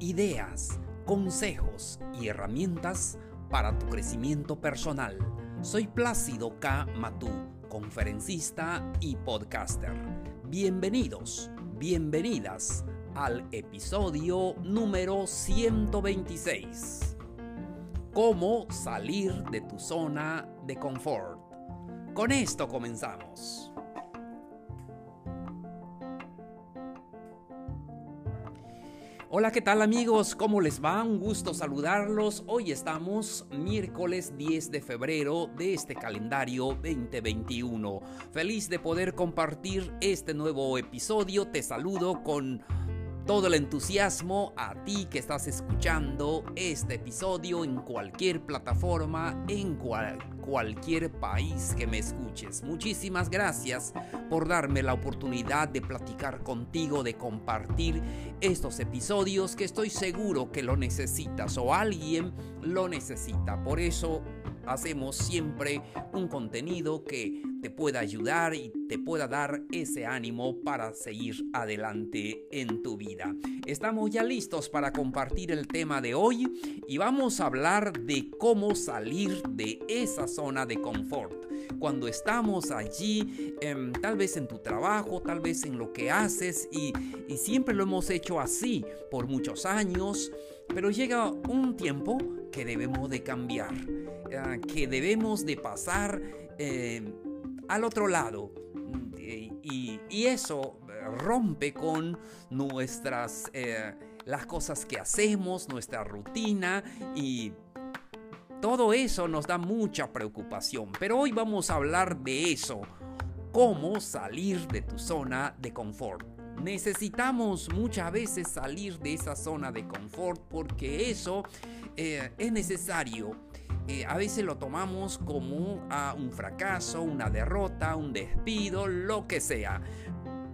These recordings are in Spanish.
ideas, consejos y herramientas para tu crecimiento personal. Soy Plácido K. Matú, conferencista y podcaster. Bienvenidos, bienvenidas al episodio número 126. Cómo salir de tu zona de confort. Con esto comenzamos. Hola, ¿qué tal amigos? ¿Cómo les va? Un gusto saludarlos. Hoy estamos miércoles 10 de febrero de este calendario 2021. Feliz de poder compartir este nuevo episodio. Te saludo con todo el entusiasmo a ti que estás escuchando este episodio en cualquier plataforma, en cualquier país que me escuches. Muchísimas gracias por darme la oportunidad de platicar contigo, de compartir estos episodios que estoy seguro que lo necesitas o alguien lo necesita. Por eso hacemos siempre un contenido que te pueda ayudar y te pueda dar ese ánimo para seguir adelante en tu vida. Estamos ya listos para compartir el tema de hoy y vamos a hablar de cómo salir de esa zona de confort. Cuando estamos allí, em, tal vez en tu trabajo, tal vez en lo que haces y, y siempre lo hemos hecho así por muchos años, pero llega un tiempo que debemos de cambiar, eh, que debemos de pasar eh, al otro lado. Y, eso rompe con nuestras, eh, las cosas que hacemos, nuestra rutina y todo eso nos da mucha preocupación. Pero hoy vamos a hablar de eso, cómo salir de tu zona de confort. Necesitamos muchas veces salir de esa zona de confort porque eso eh, es necesario. Eh, a veces lo tomamos como a un fracaso, una derrota, un despido, lo que sea.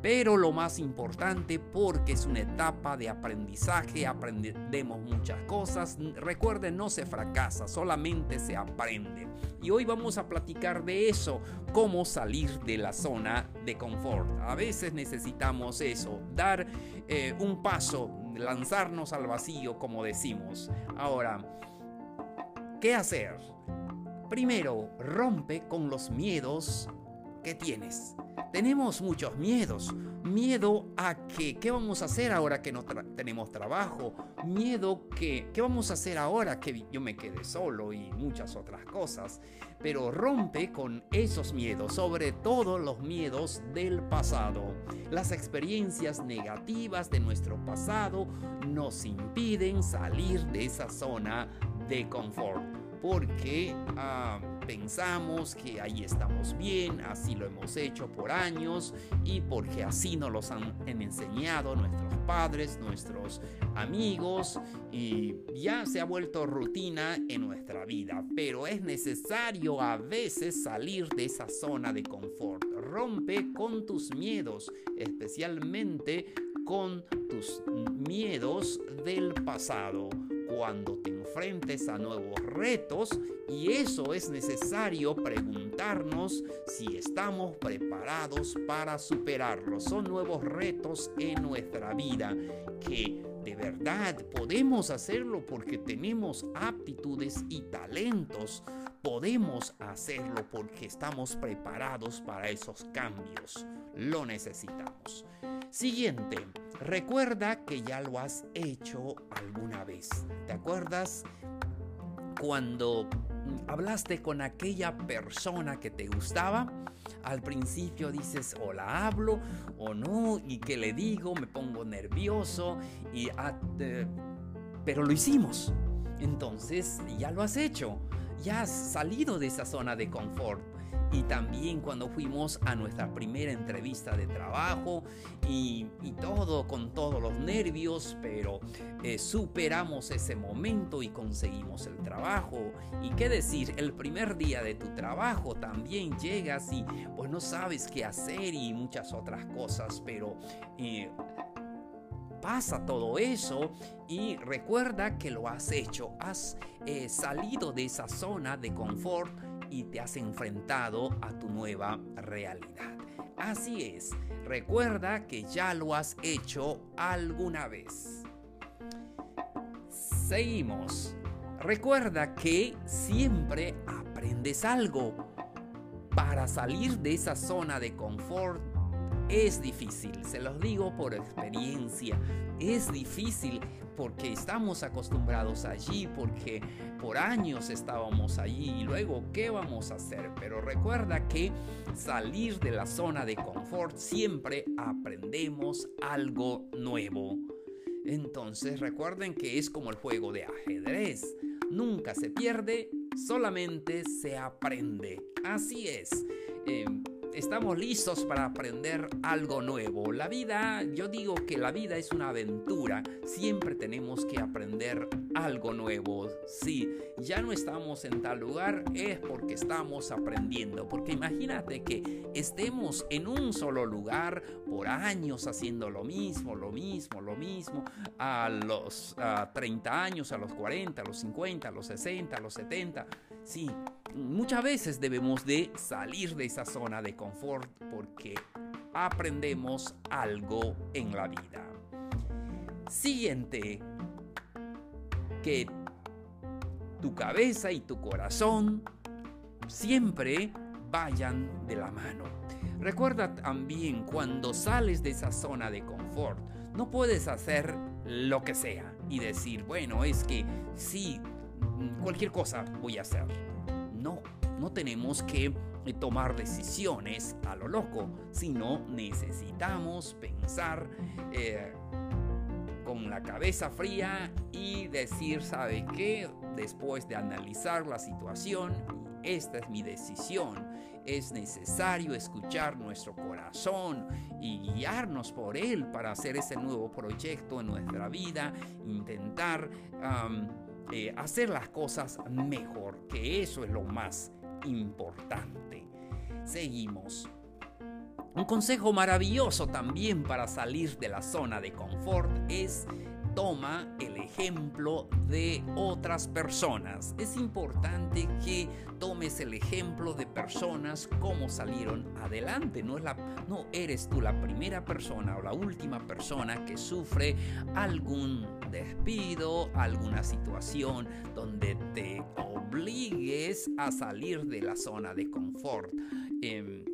Pero lo más importante, porque es una etapa de aprendizaje, aprendemos muchas cosas. Recuerden, no se fracasa, solamente se aprende. Y hoy vamos a platicar de eso, cómo salir de la zona de confort. A veces necesitamos eso, dar eh, un paso, lanzarnos al vacío, como decimos. Ahora, ¿qué hacer? Primero, rompe con los miedos que tienes. Tenemos muchos miedos. Miedo a que, ¿qué vamos a hacer ahora que no tenemos trabajo? Miedo que, ¿qué vamos a hacer ahora que yo me quede solo y muchas otras cosas? Pero rompe con esos miedos, sobre todo los miedos del pasado. Las experiencias negativas de nuestro pasado nos impiden salir de esa zona de confort. Porque... Ah, pensamos que ahí estamos bien, así lo hemos hecho por años y porque así nos los han enseñado nuestros padres, nuestros amigos y ya se ha vuelto rutina en nuestra vida. Pero es necesario a veces salir de esa zona de confort. Rompe con tus miedos, especialmente con tus miedos del pasado cuando te enfrentes a nuevos retos y eso es necesario preguntarnos si estamos preparados para superarlos. Son nuevos retos en nuestra vida que de verdad podemos hacerlo porque tenemos aptitudes y talentos. Podemos hacerlo porque estamos preparados para esos cambios. Lo necesitamos. Siguiente, recuerda que ya lo has hecho alguna vez. ¿Te acuerdas cuando hablaste con aquella persona que te gustaba? Al principio dices o la hablo o no y que le digo, me pongo nervioso y ah, pero lo hicimos. Entonces ya lo has hecho, ya has salido de esa zona de confort y también cuando fuimos a nuestra primera entrevista de trabajo y, todo con todos los nervios, pero eh, superamos ese momento y conseguimos el trabajo. Y qué decir, el primer día de tu trabajo también llegas y pues no sabes qué hacer y muchas otras cosas, pero... Eh, pasa todo eso y recuerda que lo has hecho, has eh, salido de esa zona de confort y te has enfrentado a tu nueva realidad. Así es, recuerda que ya lo has hecho alguna vez. Seguimos. Recuerda que siempre aprendes algo. Para salir de esa zona de confort es difícil, se los digo por experiencia. Es difícil porque estamos acostumbrados allí, porque por años estábamos allí y luego, ¿qué vamos a hacer? Pero recuerda que salir de la zona de confort siempre aprendemos algo nuevo. Entonces recuerden que es como el juego de ajedrez. Nunca se pierde, solamente se aprende. Así es. Em, estamos listos para aprender algo nuevo. La vida, yo digo que la vida es una aventura. Siempre tenemos que aprender algo nuevo. Si ya no estamos en tal lugar es porque estamos aprendiendo. Porque imagínate que estemos en un solo lugar por años haciendo lo mismo, lo mismo, lo mismo. A los 30 años, a los 40, a los 50, a los 60, a los 70. Sí, muchas veces debemos de salir de esa zona de confort porque aprendemos algo en la vida. Siguiente, que tu cabeza y tu corazón siempre vayan de la mano. Recuerda también cuando sales de esa zona de confort, no puedes hacer lo que sea y decir, bueno, es que sí, cualquier cosa voy a hacer. No, no tenemos que eh, tomar decisiones a lo loco, sino necesitamos pensar eh, con la cabeza fría y decir, ¿sabe qué? Después de analizar la situación, esta es mi decisión. Es necesario escuchar nuestro corazón y guiarnos por él para hacer ese nuevo proyecto en nuestra vida, intentar eh, hacer las cosas mejor, que eso es lo más importante. Seguimos. Un consejo maravilloso también para salir de la zona de confort es toma el ejemplo de otras personas. Es importante que tomes el ejemplo de personas como salieron adelante. No eres tú la primera persona o la última persona que sufre algún despido, alguna situación donde te obligues a salir de la zona de confort. Em,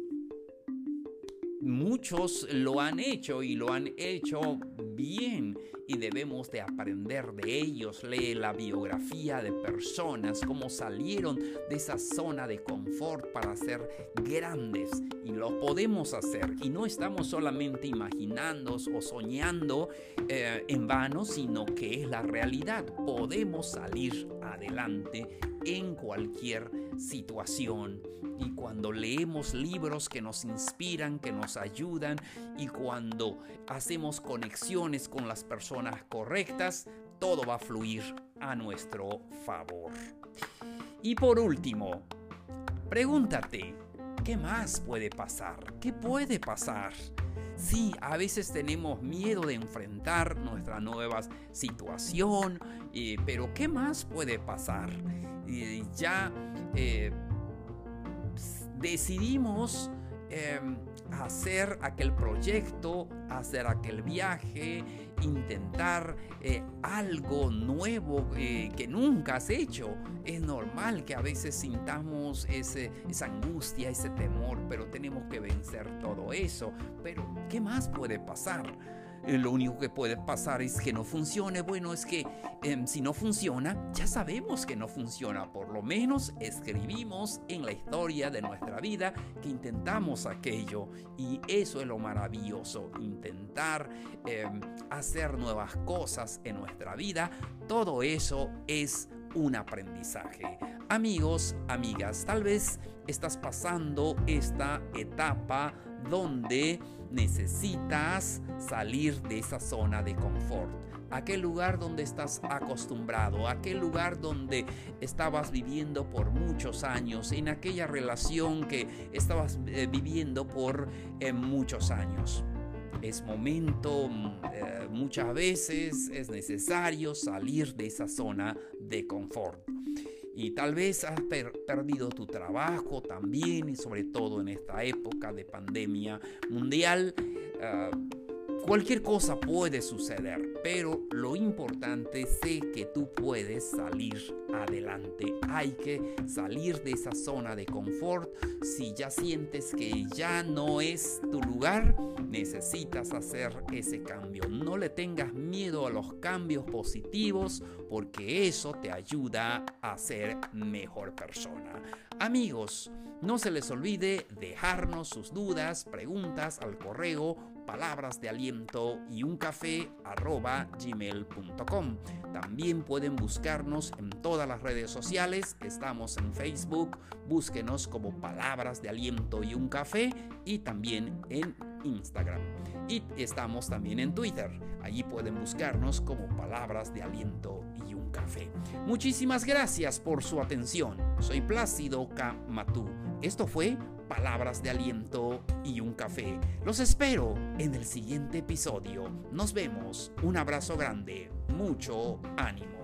muchos lo han hecho y lo han hecho bien y debemos de aprender de ellos. Lee la biografía de personas, cómo salieron de esa zona de confort para ser grandes y lo podemos hacer. Y no estamos solamente imaginando o soñando eh, en vano, sino que es la realidad. Podemos salir adelante en cualquier situación. Y cuando leemos libros que nos inspiran, que nos ayudan, y cuando hacemos conexiones con las personas correctas, todo va a fluir a nuestro favor. Y por último, pregúntate, ¿qué más puede pasar? ¿Qué puede pasar? Sí, a veces tenemos miedo de enfrentar nuestra nueva situación, eh, pero ¿qué más puede pasar? ya eh, decidimos em, hacer aquel proyecto, hacer aquel viaje, intentar eh, algo nuevo eh, que nunca has hecho. Es normal que a veces sintamos ese, esa angustia, ese temor, pero tenemos que vencer todo eso. Pero, ¿qué más puede pasar? Eh, lo único que puede pasar es que no funcione. Bueno, es que em, si no funciona, ya sabemos que no funciona. Por lo menos escribimos en la historia de nuestra vida que intentamos aquello. Y eso es lo maravilloso, intentar em, hacer nuevas cosas en nuestra vida. Todo eso es un aprendizaje. Amigos, amigas, tal vez estás pasando esta etapa donde necesitas salir de esa zona de confort aquel lugar donde estás acostumbrado, aquel lugar donde estabas viviendo por muchos años, en aquella relación que estabas eh, viviendo por eh, muchos años. Es momento, eh, muchas veces es necesario salir de esa zona de confort. Y tal vez has perdido tu trabajo también, y sobre todo en esta época de pandemia mundial. Ah, Cualquier cosa puede suceder, pero lo importante es que tú puedes salir adelante. Hay que salir de esa zona de confort. Si ya sientes que ya no es tu lugar, necesitas hacer ese cambio. No le tengas miedo a los cambios positivos porque eso te ayuda a ser mejor persona. Amigos, no se les olvide dejarnos sus dudas, preguntas al correo palabras de aliento y un café arroba gmail.com. También pueden buscarnos en todas las redes sociales. Estamos en Facebook, búsquenos como palabras de aliento y un café y también en Instagram. Y estamos también en Twitter. Allí pueden buscarnos como palabras de aliento café. Muchísimas gracias por su atención. Soy Plácido K. Matú. Esto fue palabras de aliento y un café. Los espero en el siguiente episodio. Nos vemos. Un abrazo grande. Mucho ánimo.